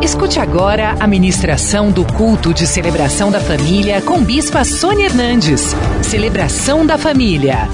Escute agora a ministração do culto de celebração da família com Bispa Sônia Hernandes. Celebração da família.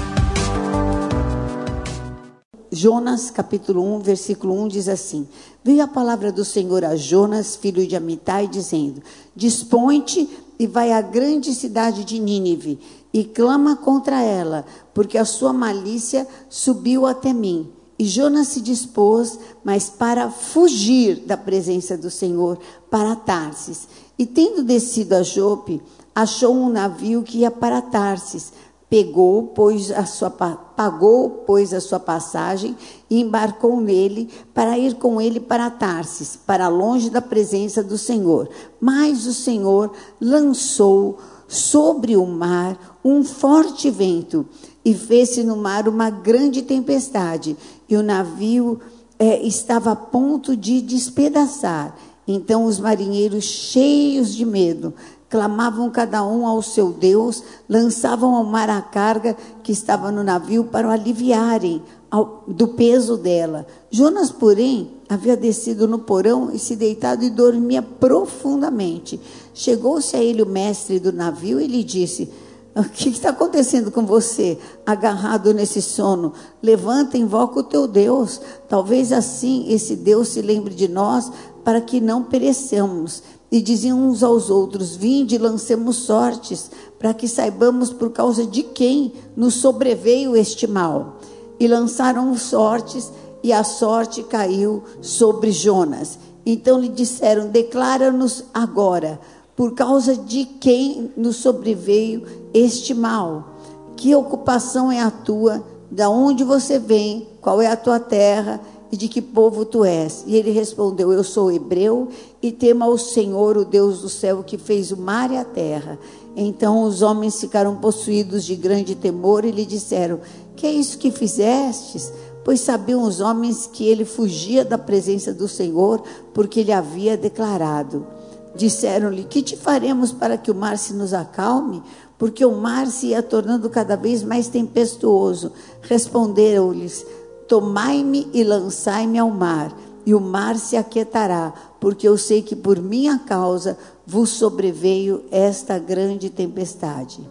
Jonas, capítulo 1, versículo 1 diz assim: Veio a palavra do Senhor a Jonas, filho de Amitai, dizendo: Dispõe-te e vai à grande cidade de Nínive e clama contra ela, porque a sua malícia subiu até mim. E Jonas se dispôs, mas para fugir da presença do Senhor, para Tarsis. E tendo descido a Jope, achou um navio que ia para Tarsis. Pegou, pois a sua, pagou, pois a sua passagem e embarcou nele para ir com ele para Tarsis, para longe da presença do Senhor. Mas o Senhor lançou sobre o mar um forte vento e fez-se no mar uma grande tempestade, e o navio é, estava a ponto de despedaçar. Então os marinheiros, cheios de medo, clamavam cada um ao seu Deus, lançavam ao mar a carga que estava no navio para o aliviarem ao, do peso dela. Jonas, porém, havia descido no porão e se deitado e dormia profundamente. Chegou-se a ele o mestre do navio e lhe disse: o que está acontecendo com você, agarrado nesse sono? Levanta, invoca o teu Deus. Talvez assim esse Deus se lembre de nós para que não pereçamos. E diziam uns aos outros: Vinde, lancemos sortes, para que saibamos por causa de quem nos sobreveio este mal. E lançaram sortes, e a sorte caiu sobre Jonas. Então lhe disseram: Declara-nos agora por causa de quem nos sobreveio este mal. Que ocupação é a tua? Da onde você vem? Qual é a tua terra? E de que povo tu és? E ele respondeu: Eu sou hebreu e temo ao Senhor, o Deus do céu, que fez o mar e a terra. Então os homens ficaram possuídos de grande temor e lhe disseram: Que é isso que fizestes? Pois sabiam os homens que ele fugia da presença do Senhor, porque ele havia declarado. Disseram-lhe: Que te faremos para que o mar se nos acalme? Porque o mar se ia tornando cada vez mais tempestuoso. Responderam-lhes: Tomai-me e lançai-me ao mar, e o mar se aquietará, porque eu sei que por minha causa vos sobreveio esta grande tempestade.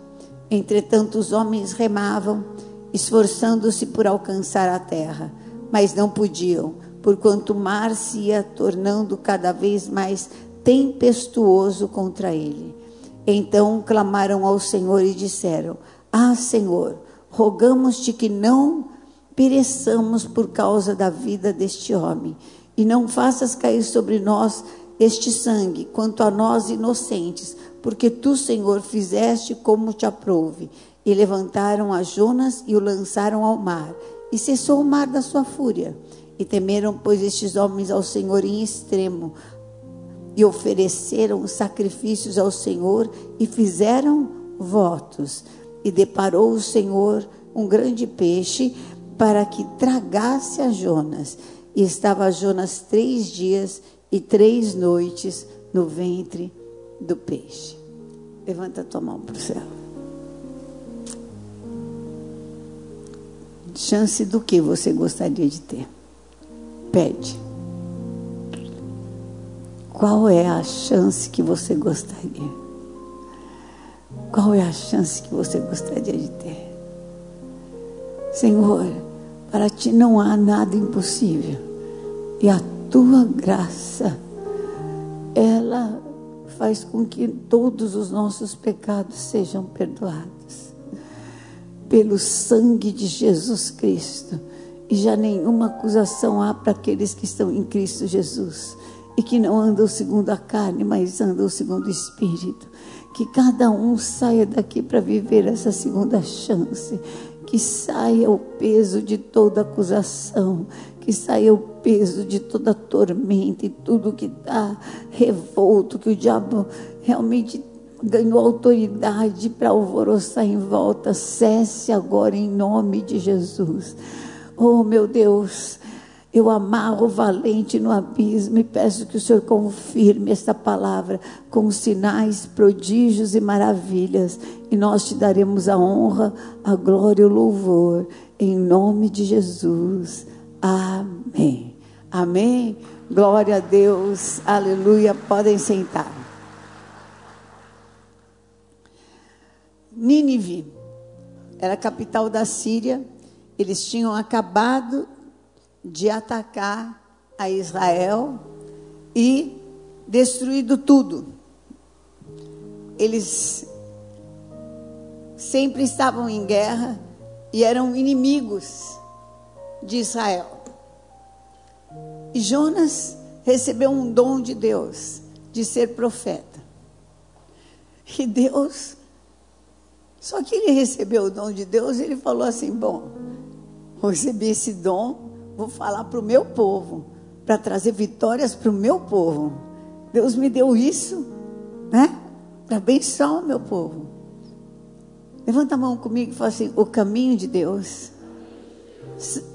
Entretanto, os homens remavam, esforçando-se por alcançar a terra, mas não podiam, porquanto o mar se ia tornando cada vez mais tempestuoso contra ele. Então clamaram ao Senhor e disseram: Ah, Senhor, rogamos-te que não pereçamos por causa da vida deste homem, e não faças cair sobre nós este sangue, quanto a nós inocentes, porque tu, Senhor, fizeste como te aprouve. E levantaram a Jonas e o lançaram ao mar, e cessou o mar da sua fúria. E temeram, pois, estes homens ao Senhor em extremo, e ofereceram sacrifícios ao Senhor e fizeram votos. E deparou o Senhor um grande peixe para que tragasse a Jonas. E estava Jonas três dias e três noites no ventre do peixe. Levanta a tua mão para o céu. Chance do que você gostaria de ter? Pede. Qual é a chance que você gostaria? Qual é a chance que você gostaria de ter? Senhor, para ti não há nada impossível. E a tua graça, ela faz com que todos os nossos pecados sejam perdoados. Pelo sangue de Jesus Cristo. E já nenhuma acusação há para aqueles que estão em Cristo Jesus e que não andam segundo a carne, mas andam segundo o Espírito. Que cada um saia daqui para viver essa segunda chance. Que saia o peso de toda acusação, que saia o peso de toda tormenta e tudo que está revolto, que o diabo realmente ganhou autoridade para alvoroçar em volta. Cesse agora em nome de Jesus. Oh, meu Deus, eu amarro o valente no abismo e peço que o Senhor confirme esta palavra com sinais, prodígios e maravilhas. E nós te daremos a honra, a glória e o louvor. Em nome de Jesus. Amém. Amém? Glória a Deus, aleluia. Podem sentar. Nínive era a capital da Síria. Eles tinham acabado de atacar a Israel e destruído tudo. Eles sempre estavam em guerra e eram inimigos de Israel. E Jonas recebeu um dom de Deus de ser profeta. E Deus, só que ele recebeu o dom de Deus, ele falou assim: Bom, recebi esse dom, vou falar para o meu povo, para trazer vitórias para o meu povo. Deus me deu isso, né? Para abençoar o meu povo. Levanta a mão comigo e fala assim: o caminho de Deus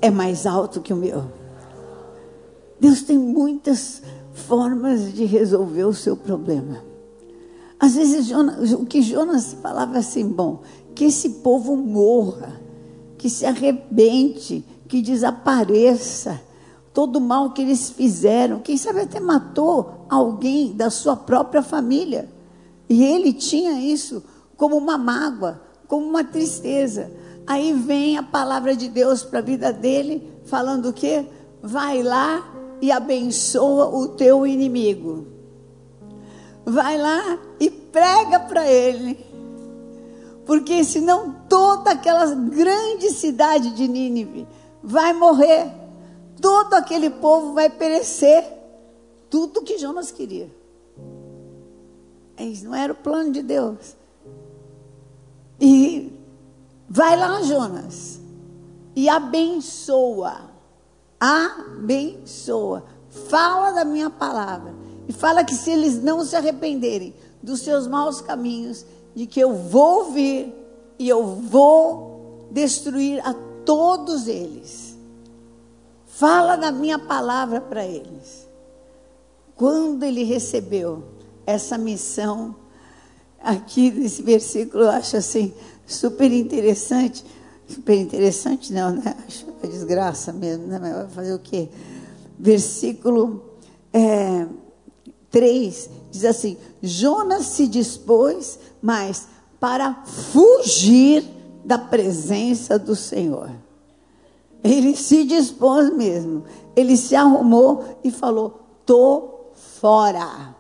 é mais alto que o meu. Deus tem muitas formas de resolver o seu problema. Às vezes, Jonas, o que Jonas falava assim, bom, que esse povo morra, que se arrebente, que desapareça, todo o mal que eles fizeram, quem sabe até matou alguém da sua própria família. E ele tinha isso como uma mágoa, como uma tristeza. Aí vem a palavra de Deus para a vida dele, falando o quê? Vai lá e abençoa o teu inimigo. Vai lá e prega para ele. Porque senão toda aquela grande cidade de Nínive vai morrer. Todo aquele povo vai perecer. Tudo que Jonas queria. Isso não era o plano de Deus. E vai lá, Jonas, e abençoa. Abençoa. Fala da minha palavra. E fala que se eles não se arrependerem dos seus maus caminhos, de que eu vou vir e eu vou destruir a todos eles. Fala da minha palavra para eles. Quando ele recebeu essa missão, aqui nesse versículo eu acho assim super interessante. Super interessante, não, né? Acho uma desgraça mesmo, né? Mas vai fazer o quê? Versículo é, 3 diz assim: Jonas se dispôs, mas para fugir da presença do Senhor. Ele se dispôs mesmo. Ele se arrumou e falou: Tô fora.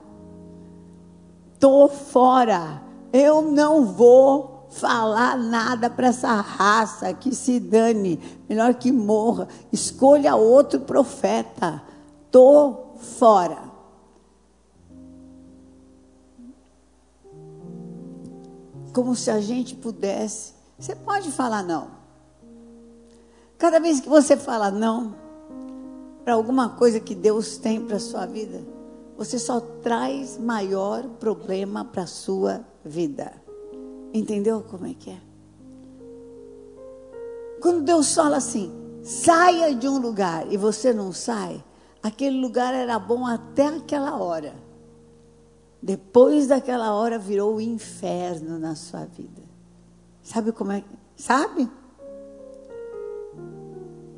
Tô fora. Eu não vou falar nada para essa raça que se dane, melhor que morra. Escolha outro profeta. Tô fora. Como se a gente pudesse. Você pode falar não. Cada vez que você fala não para alguma coisa que Deus tem para sua vida, você só traz maior problema para sua vida. Entendeu como é que é? Quando Deus fala assim, saia de um lugar e você não sai, aquele lugar era bom até aquela hora. Depois daquela hora virou o inferno na sua vida. Sabe como é? Sabe?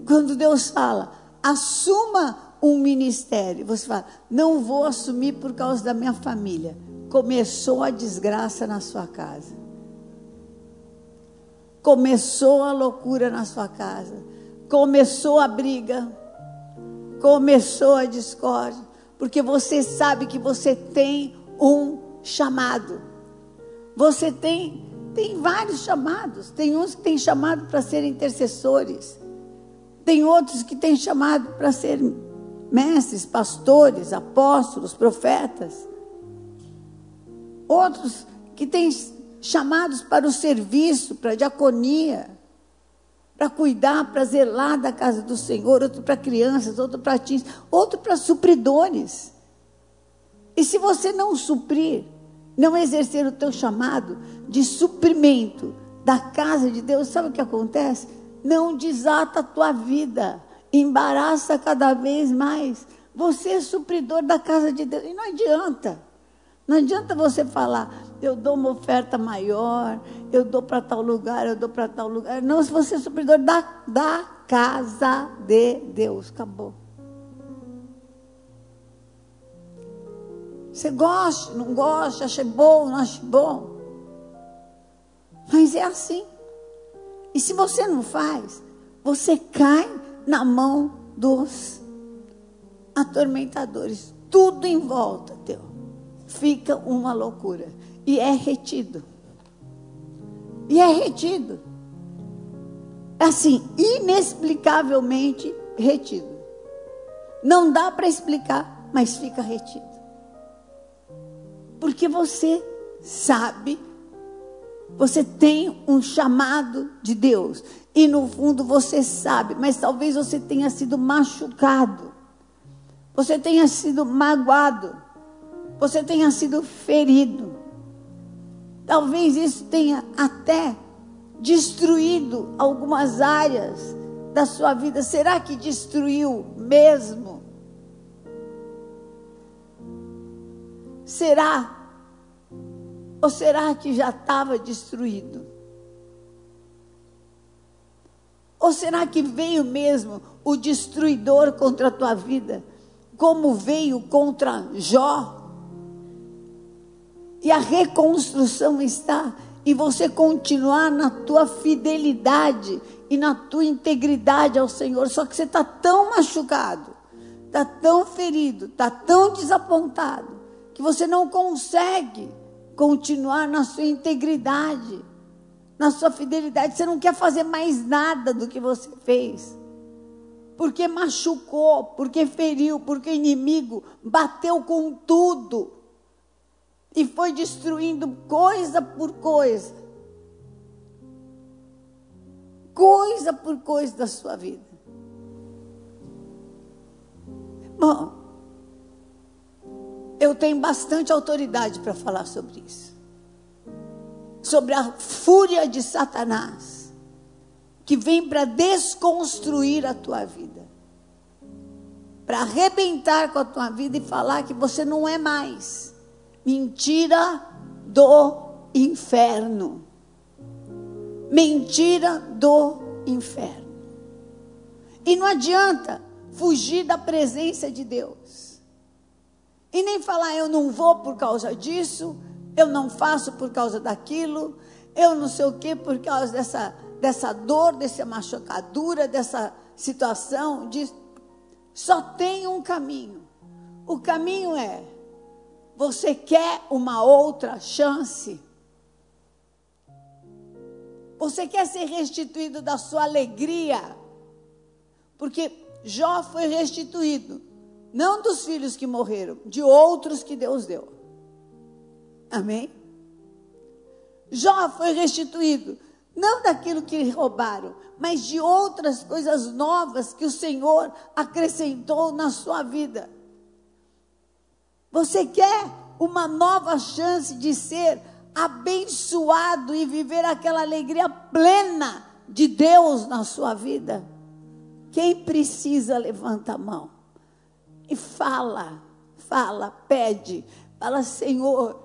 Quando Deus fala, assuma um ministério, você fala, não vou assumir por causa da minha família. Começou a desgraça na sua casa. Começou a loucura na sua casa. Começou a briga. Começou a discórdia. Porque você sabe que você tem um chamado. Você tem, tem vários chamados. Tem uns que têm chamado para serem intercessores. Tem outros que têm chamado para ser mestres, pastores, apóstolos, profetas. Outros que têm chamados para o serviço, para a diaconia, para cuidar, para zelar da casa do Senhor, outro para crianças, outro para teens, outro para supridores. E se você não suprir, não exercer o teu chamado de suprimento da casa de Deus, sabe o que acontece? Não desata a tua vida, embaraça cada vez mais. Você é supridor da casa de Deus. E não adianta. Não adianta você falar, eu dou uma oferta maior, eu dou para tal lugar, eu dou para tal lugar. Não, se você é supridor da, da casa de Deus. Acabou. Você gosta, não gosta, acha bom, não acha bom. Mas é assim. E se você não faz, você cai na mão dos atormentadores. Tudo em volta teu fica uma loucura. E é retido. E é retido. Assim, inexplicavelmente retido. Não dá para explicar, mas fica retido. Porque você sabe, você tem um chamado de Deus. E no fundo você sabe, mas talvez você tenha sido machucado. Você tenha sido magoado. Você tenha sido ferido. Talvez isso tenha até destruído algumas áreas da sua vida. Será que destruiu mesmo? Será? Ou será que já estava destruído? Ou será que veio mesmo o destruidor contra a tua vida, como veio contra Jó? E a reconstrução está em você continuar na tua fidelidade e na tua integridade ao Senhor. Só que você está tão machucado, está tão ferido, está tão desapontado, que você não consegue continuar na sua integridade na sua fidelidade. Você não quer fazer mais nada do que você fez. Porque machucou, porque feriu, porque o inimigo bateu com tudo. E foi destruindo coisa por coisa. Coisa por coisa da sua vida. Bom, eu tenho bastante autoridade para falar sobre isso sobre a fúria de Satanás, que vem para desconstruir a tua vida, para arrebentar com a tua vida e falar que você não é mais. Mentira do inferno. Mentira do inferno. E não adianta fugir da presença de Deus. E nem falar, eu não vou por causa disso, eu não faço por causa daquilo, eu não sei o que por causa dessa, dessa dor, dessa machucadura, dessa situação. De... Só tem um caminho. O caminho é: você quer uma outra chance? Você quer ser restituído da sua alegria? Porque Jó foi restituído, não dos filhos que morreram, de outros que Deus deu. Amém? Jó foi restituído, não daquilo que roubaram, mas de outras coisas novas que o Senhor acrescentou na sua vida. Você quer uma nova chance de ser abençoado e viver aquela alegria plena de Deus na sua vida? Quem precisa, levanta a mão e fala, fala, pede, fala, Senhor,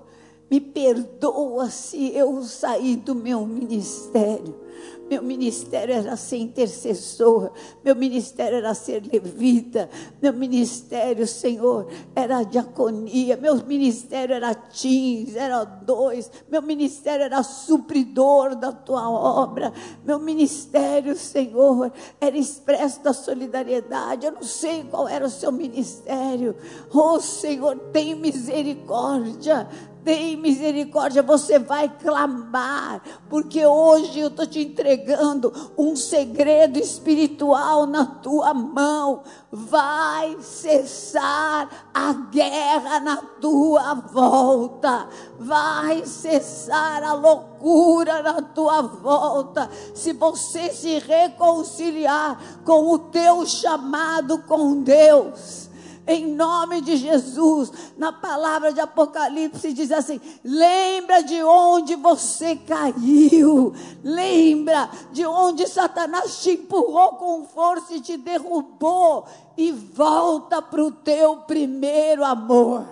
me perdoa se eu sair do meu ministério. Meu ministério era ser intercessor, meu ministério era ser levita, meu ministério, Senhor, era diaconia, meu ministério era teens, era dois, meu ministério era supridor da tua obra, meu ministério, Senhor, era expresso da solidariedade. Eu não sei qual era o seu ministério, oh Senhor, tem misericórdia tem misericórdia, você vai clamar, porque hoje eu estou te entregando um segredo espiritual na tua mão. Vai cessar a guerra na tua volta, vai cessar a loucura na tua volta, se você se reconciliar com o teu chamado com Deus em nome de Jesus. Na palavra de Apocalipse diz assim: lembra de onde você caiu, lembra de onde Satanás te empurrou com força e te derrubou, e volta para o teu primeiro amor.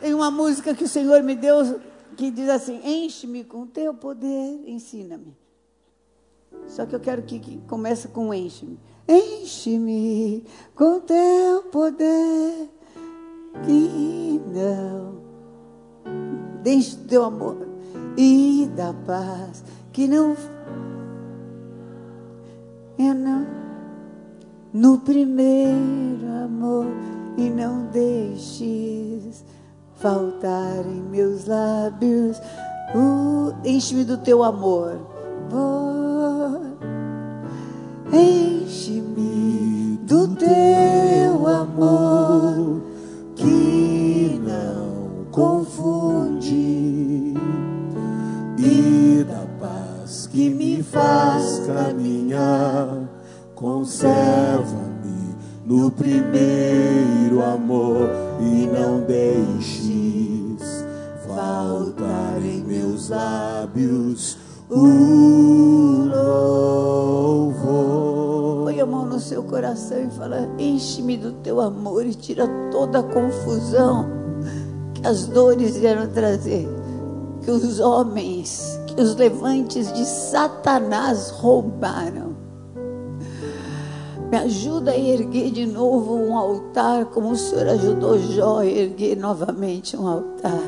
Tem uma música que o Senhor me deu que diz assim: Enche-me com teu poder, ensina-me Só que eu quero que, que comece com enche-me. Enche-me com teu poder, que não deixe teu amor e da paz, que não eu não no primeiro amor e não deixes faltar em meus lábios. Uh, Enche-me do teu amor. Enche-me do teu amor que não confunde e da paz que me faz caminhar. Conserva-me no primeiro amor e não deixes faltar em meus lábios o seu coração e fala: Enche-me do teu amor e tira toda a confusão que as dores vieram trazer, que os homens, que os levantes de Satanás roubaram. Me ajuda a erguer de novo um altar, como o Senhor ajudou Jó a erguer novamente um altar.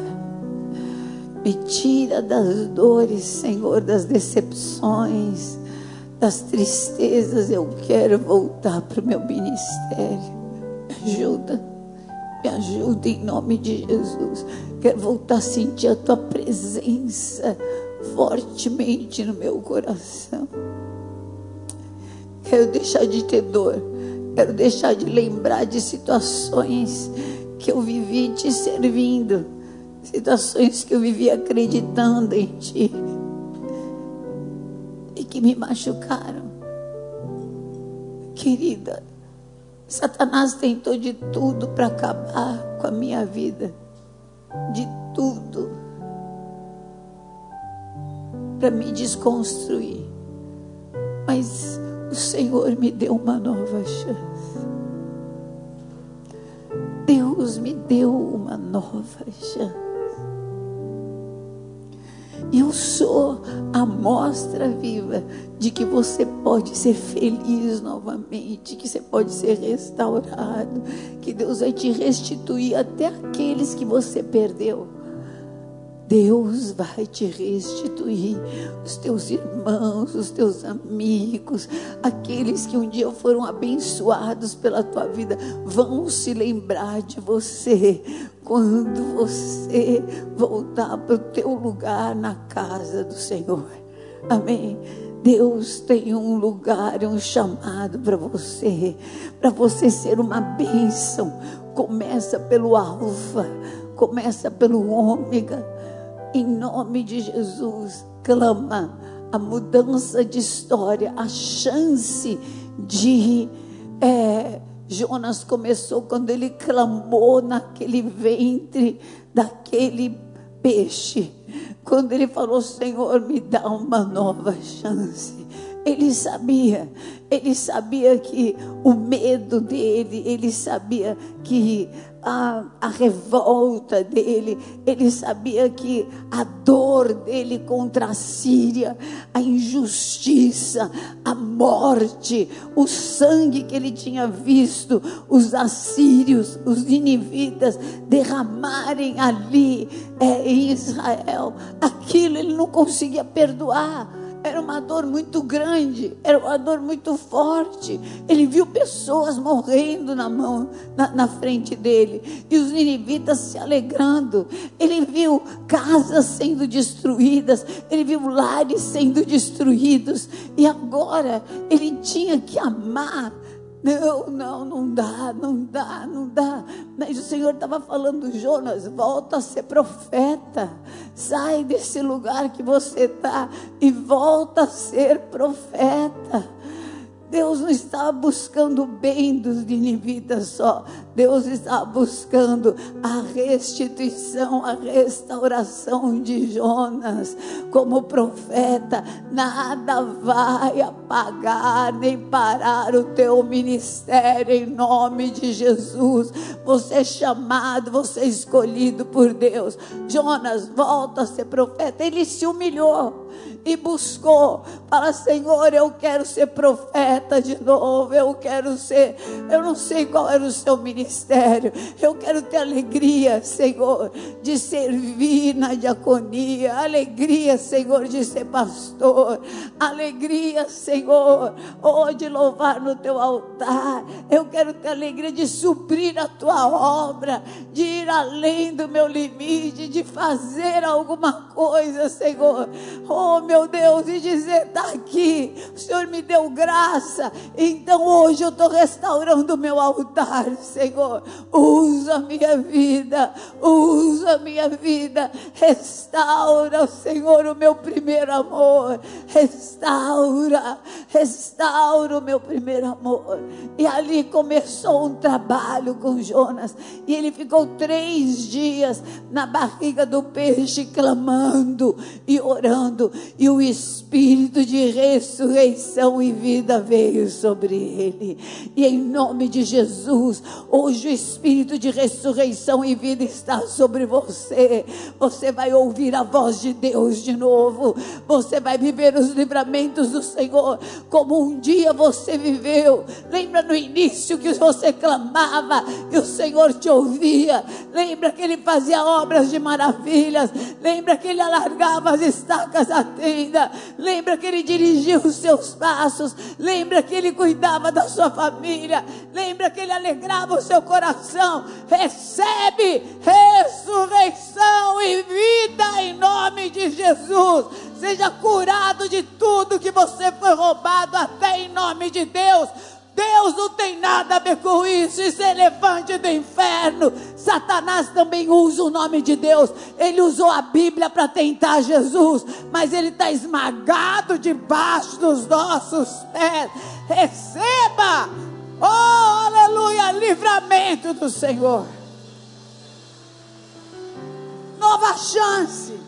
Me tira das dores, Senhor, das decepções, das tristezas. Eu quero voltar para o meu ministério. Me ajuda, me ajuda em nome de Jesus. Quero voltar a sentir a tua presença fortemente no meu coração. Quero deixar de ter dor. Quero deixar de lembrar de situações que eu vivi te servindo. Situações que eu vivi acreditando em ti. Me machucaram. Querida, Satanás tentou de tudo para acabar com a minha vida. De tudo. Para me desconstruir. Mas o Senhor me deu uma nova chance. Deus me deu uma nova chance. Eu sou a mostra viva de que você pode ser feliz novamente, que você pode ser restaurado, que Deus vai te restituir até aqueles que você perdeu. Deus vai te restituir os teus irmãos, os teus amigos, aqueles que um dia foram abençoados pela tua vida, vão se lembrar de você quando você voltar para o teu lugar na casa do Senhor. Amém. Deus tem um lugar, um chamado para você, para você ser uma bênção. Começa pelo alfa, começa pelo ômega em nome de Jesus, clama a mudança de história, a chance de. É, Jonas começou quando ele clamou naquele ventre daquele peixe. Quando ele falou: Senhor, me dá uma nova chance. Ele sabia, ele sabia que o medo dele, ele sabia que a, a revolta dele, ele sabia que a dor dele contra a Síria, a injustiça, a morte, o sangue que ele tinha visto os assírios, os ninivitas derramarem ali é, em Israel, aquilo ele não conseguia perdoar. Era uma dor muito grande, era uma dor muito forte. Ele viu pessoas morrendo na mão, na, na frente dele, e os ninivitas se alegrando. Ele viu casas sendo destruídas, ele viu lares sendo destruídos, e agora ele tinha que amar não, não, não dá, não dá, não dá. Mas o Senhor estava falando, Jonas, volta a ser profeta. Sai desse lugar que você está e volta a ser profeta. Deus não estava buscando o bem dos ninivitas só. Deus estava buscando a restituição, a restauração de Jonas como profeta. Nada vai apagar nem parar o teu ministério em nome de Jesus. Você é chamado, você é escolhido por Deus. Jonas volta a ser profeta. Ele se humilhou. E buscou. Fala, Senhor, eu quero ser profeta de novo. Eu quero ser. Eu não sei qual era o seu ministério. Eu quero ter alegria, Senhor, de servir na diaconia. Alegria, Senhor, de ser pastor. Alegria, Senhor, oh, de louvar no teu altar. Eu quero ter alegria de suprir a tua obra, de ir além do meu limite, de fazer alguma coisa, Senhor. Oh, meu Deus, e dizer: está aqui, o Senhor me deu graça, então hoje eu estou restaurando o meu altar, Senhor. Usa minha vida, usa minha vida, restaura, Senhor, o meu primeiro amor, restaura, restaura o meu primeiro amor. E ali começou um trabalho com Jonas, e ele ficou três dias na barriga do peixe, clamando e orando, e o Espírito de ressurreição e vida veio sobre ele. E em nome de Jesus, hoje o Espírito de ressurreição e vida está sobre você. Você vai ouvir a voz de Deus de novo. Você vai viver os livramentos do Senhor como um dia você viveu. Lembra no início que você clamava e o Senhor te ouvia. Lembra que ele fazia obras de maravilhas. Lembra que ele alargava as estacas da tenda. Lembra que ele dirigia os seus passos. Lembra que ele cuidava da sua família. Lembra que ele alegrava o seu coração. Recebe ressurreição e vida em nome de Jesus. Seja curado de tudo que você foi roubado, até em nome de Deus. Deus não tem nada a ver com isso. Isso é levante do inferno. Satanás também usa o nome de Deus. Ele usou a Bíblia para tentar Jesus, mas ele está esmagado debaixo dos nossos pés. Receba, oh aleluia, livramento do Senhor. Nova chance.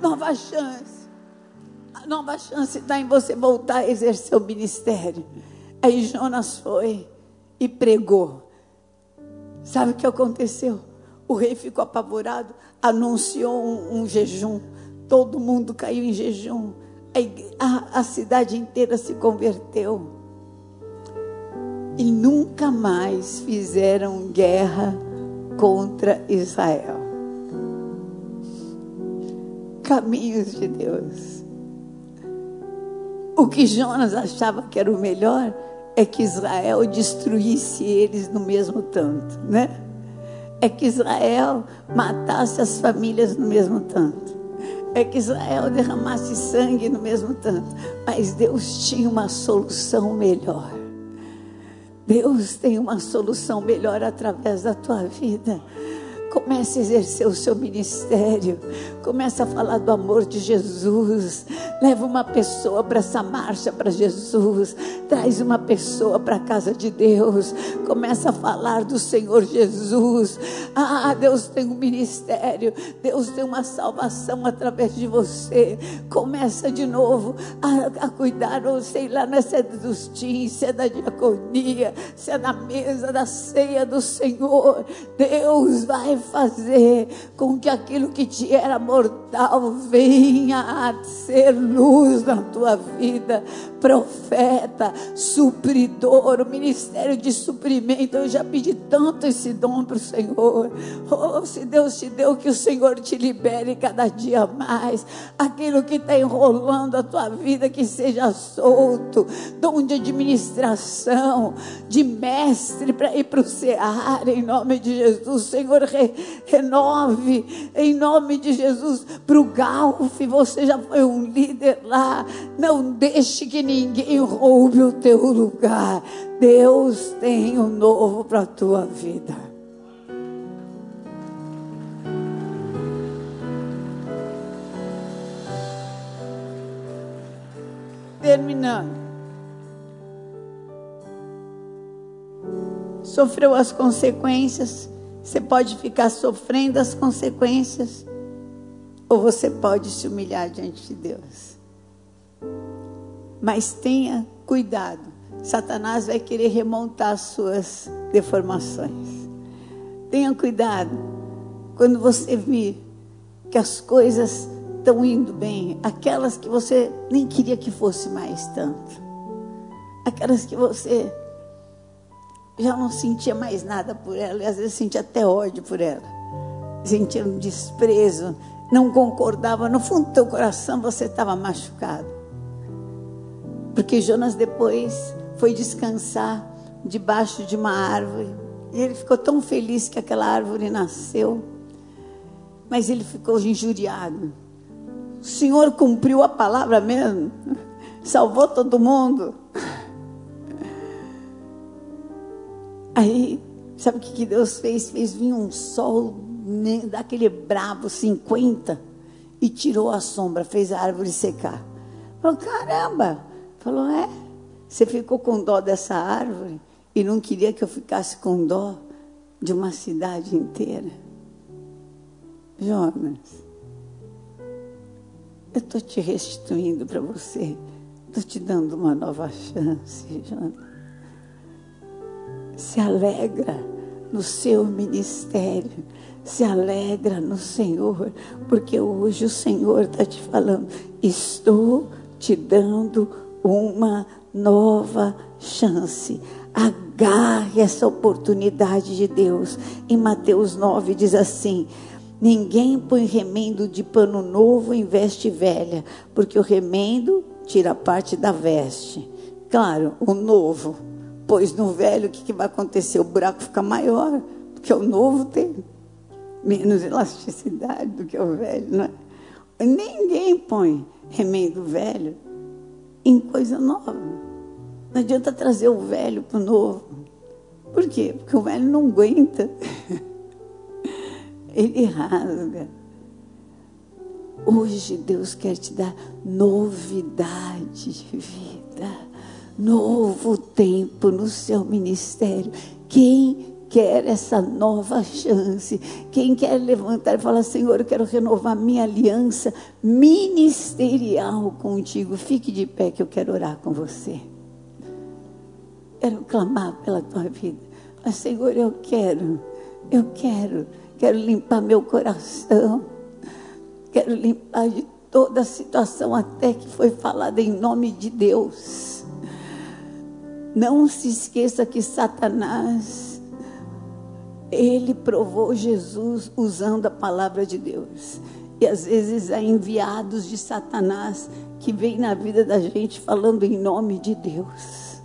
Nova chance nova chance está em você voltar a exercer o ministério. Aí Jonas foi e pregou. Sabe o que aconteceu? O rei ficou apavorado, anunciou um, um jejum. Todo mundo caiu em jejum. A, a, a cidade inteira se converteu. E nunca mais fizeram guerra contra Israel. Caminhos de Deus. O que Jonas achava que era o melhor é que Israel destruísse eles no mesmo tanto, né? É que Israel matasse as famílias no mesmo tanto. É que Israel derramasse sangue no mesmo tanto. Mas Deus tinha uma solução melhor. Deus tem uma solução melhor através da tua vida. Comece a exercer o seu ministério. Comece a falar do amor de Jesus. Leva uma pessoa para essa marcha para Jesus. Traz uma pessoa para a casa de Deus. Começa a falar do Senhor Jesus. Ah, Deus tem um ministério. Deus tem uma salvação através de você. Começa de novo a, a cuidar, ou sei lá, não é se é dos teens, se é da diaconia, se é da mesa da ceia do Senhor. Deus vai fazer com que aquilo que te era mortal venha a ser luz na tua vida. Profeta, supridor, ministério de suprimento. Eu já pedi tanto esse dom para o Senhor. Oh, se Deus te deu, que o Senhor te libere cada dia mais. Aquilo que está enrolando a tua vida, que seja solto. Dom de administração, de mestre para ir para o Ceará, em nome de Jesus. Senhor, renove em nome de Jesus para o Galf. Você já foi um líder lá. Não deixe que ninguém roube o teu lugar. Deus tem um novo para a tua vida. Terminando. Sofreu as consequências você pode ficar sofrendo as consequências, ou você pode se humilhar diante de Deus. Mas tenha cuidado, Satanás vai querer remontar as suas deformações. Tenha cuidado quando você vir que as coisas estão indo bem, aquelas que você nem queria que fosse mais tanto, aquelas que você já não sentia mais nada por ela, e às vezes sentia até ódio por ela, sentia um desprezo, não concordava, no fundo do teu coração você estava machucado. Porque Jonas depois foi descansar debaixo de uma árvore, e ele ficou tão feliz que aquela árvore nasceu, mas ele ficou injuriado. O Senhor cumpriu a palavra mesmo, salvou todo mundo. Aí, sabe o que Deus fez? Fez vir um sol né, daquele bravo 50 e tirou a sombra, fez a árvore secar. Falou, caramba! Falou, é, você ficou com dó dessa árvore e não queria que eu ficasse com dó de uma cidade inteira. Jonas, eu estou te restituindo para você. Estou te dando uma nova chance, Jonas se alegra no seu ministério, se alegra no Senhor, porque hoje o Senhor está te falando: estou te dando uma nova chance. Agarre essa oportunidade de Deus. Em Mateus 9 diz assim: Ninguém põe remendo de pano novo em veste velha, porque o remendo tira parte da veste. Claro, o novo Pois no velho, o que, que vai acontecer? O buraco fica maior, porque o novo tem menos elasticidade do que o velho, não é? Ninguém põe remendo velho em coisa nova. Não adianta trazer o velho para o novo. Por quê? Porque o velho não aguenta. Ele rasga. Hoje Deus quer te dar novidade de vida novo tempo no seu ministério. Quem quer essa nova chance? Quem quer levantar e falar: Senhor, eu quero renovar minha aliança ministerial contigo? Fique de pé que eu quero orar com você. Quero clamar pela tua vida. Mas, Senhor, eu quero, eu quero, quero limpar meu coração. Quero limpar de toda a situação até que foi falada em nome de Deus não se esqueça que Satanás, ele provou Jesus usando a palavra de Deus. E às vezes há enviados de Satanás que vêm na vida da gente falando em nome de Deus.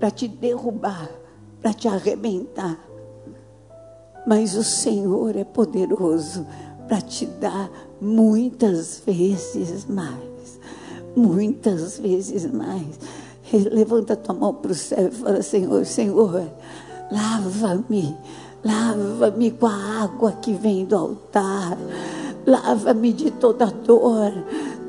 Para te derrubar, para te arrebentar. Mas o Senhor é poderoso para te dar muitas vezes mais muitas vezes mais. Levanta tua mão para o céu e fala: Senhor, Senhor, lava-me, lava-me com a água que vem do altar, lava-me de toda dor,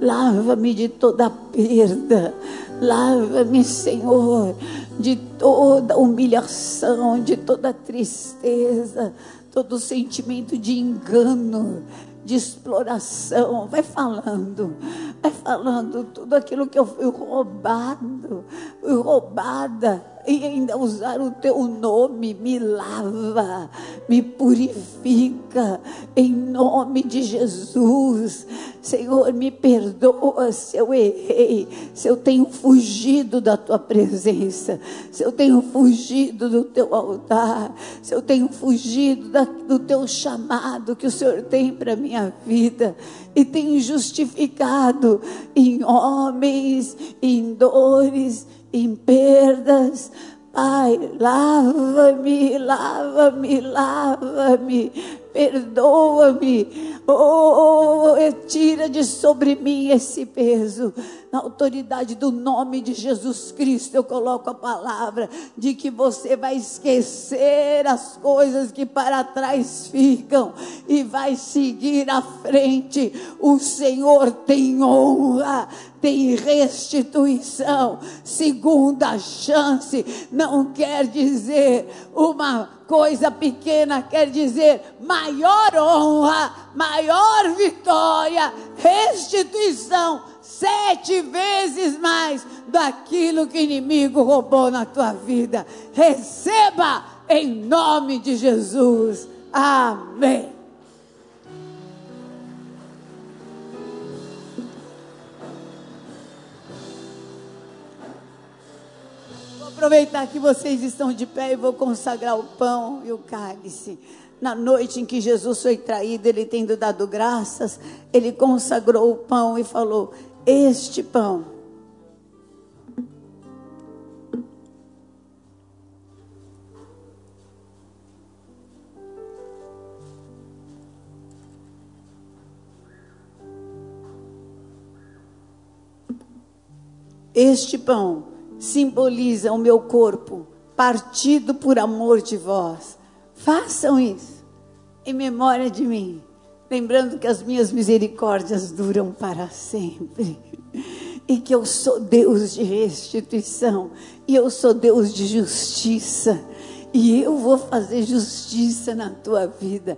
lava-me de toda perda, lava-me, Senhor, de toda humilhação, de toda tristeza, todo sentimento de engano, de exploração. Vai falando, vai falando tudo aquilo que eu fui roubado, fui roubada e ainda usar o teu nome me lava, me purifica, em nome de Jesus. Senhor, me perdoa se eu errei, se eu tenho fugido da tua presença, se eu tenho fugido do teu altar, se eu tenho fugido da, do teu chamado que o Senhor tem para minha vida e tenho justificado em homens, em dores, em perdas. Pai, lava-me, lava-me, lava-me, perdoa-me, oh, tira de sobre mim esse peso. Na autoridade do nome de Jesus Cristo, eu coloco a palavra de que você vai esquecer as coisas que para trás ficam e vai seguir à frente. O Senhor tem honra, tem restituição, segunda chance. Não quer dizer uma coisa pequena, quer dizer maior honra, maior vitória, restituição sete vezes mais daquilo que o inimigo roubou na tua vida. Receba em nome de Jesus. Amém. Aproveitar que vocês estão de pé e vou consagrar o pão e o cálice. Na noite em que Jesus foi traído, ele tendo dado graças, ele consagrou o pão e falou: Este pão Este pão simboliza o meu corpo, partido por amor de vós. Façam isso em memória de mim, lembrando que as minhas misericórdias duram para sempre. E que eu sou Deus de restituição, e eu sou Deus de justiça, e eu vou fazer justiça na tua vida.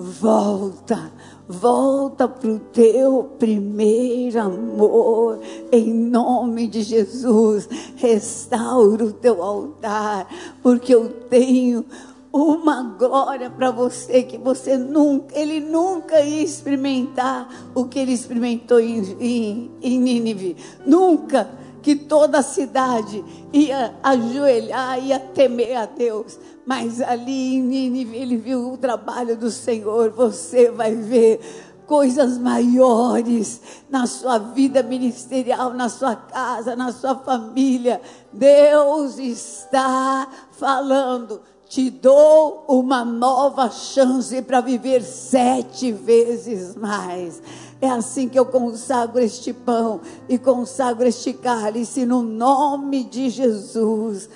Volta, Volta para o teu primeiro amor, em nome de Jesus. Restaura o teu altar, porque eu tenho uma glória para você que você nunca, ele nunca ia experimentar o que ele experimentou em, em, em Nínive. Nunca que toda a cidade ia ajoelhar, ia temer a Deus. Mas ali em Nínive ele viu o trabalho do Senhor. Você vai ver coisas maiores na sua vida ministerial, na sua casa, na sua família. Deus está falando. Te dou uma nova chance para viver sete vezes mais. É assim que eu consagro este pão e consagro este cálice no nome de Jesus.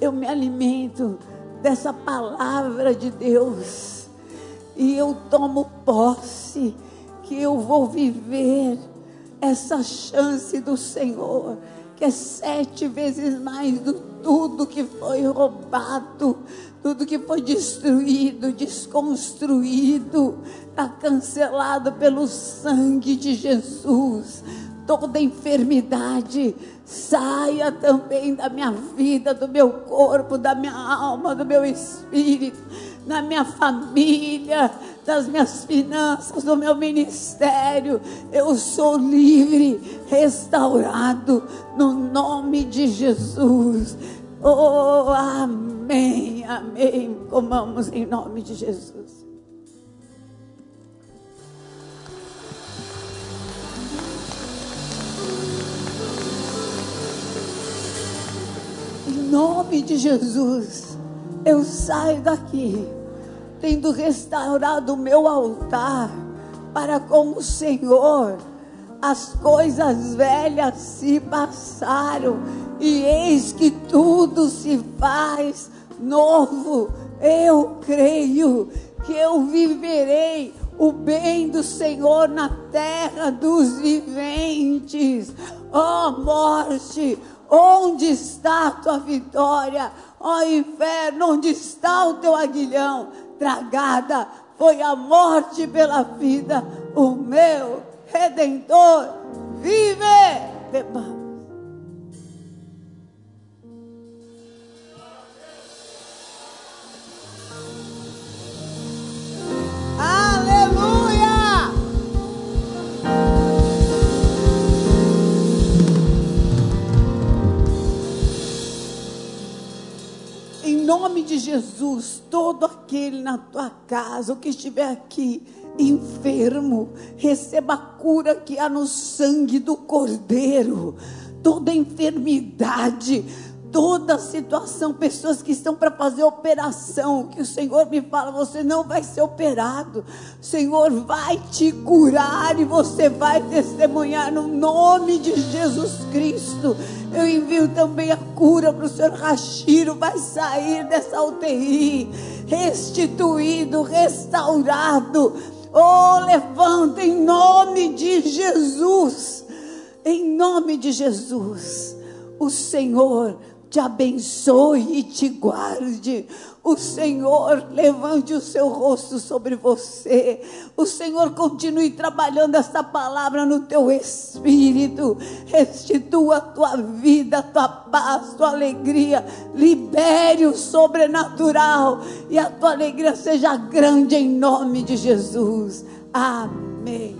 Eu me alimento dessa palavra de Deus e eu tomo posse que eu vou viver essa chance do Senhor, que é sete vezes mais do tudo que foi roubado, tudo que foi destruído, desconstruído, está cancelado pelo sangue de Jesus. Toda enfermidade saia também da minha vida, do meu corpo, da minha alma, do meu espírito, na minha família, das minhas finanças, do meu ministério. Eu sou livre, restaurado, no nome de Jesus. Oh, amém, amém. Comamos em nome de Jesus. Em nome de Jesus, eu saio daqui, tendo restaurado o meu altar para com o Senhor as coisas velhas se passaram e eis que tudo se faz novo. Eu creio que eu viverei o bem do Senhor na terra dos viventes. Ó oh, morte, onde está a tua vitória? Ó oh, inferno, onde está o teu aguilhão? Tragada foi a morte pela vida, o meu redentor vive. Nome de Jesus, todo aquele na tua casa, o que estiver aqui, enfermo, receba a cura que há no sangue do Cordeiro. Toda enfermidade, toda situação, pessoas que estão para fazer operação, que o Senhor me fala, você não vai ser operado, o Senhor vai te curar e você vai testemunhar no nome de Jesus Cristo. Eu envio também a cura para o Senhor Rachiro, vai sair dessa UTI, restituído, restaurado Oh, levanta em nome de Jesus. Em nome de Jesus. O Senhor te abençoe e te guarde. O Senhor levante o seu rosto sobre você. O Senhor continue trabalhando esta palavra no teu espírito. Restitua a tua vida, a tua paz, a tua alegria. Libere o sobrenatural e a tua alegria seja grande em nome de Jesus. Amém.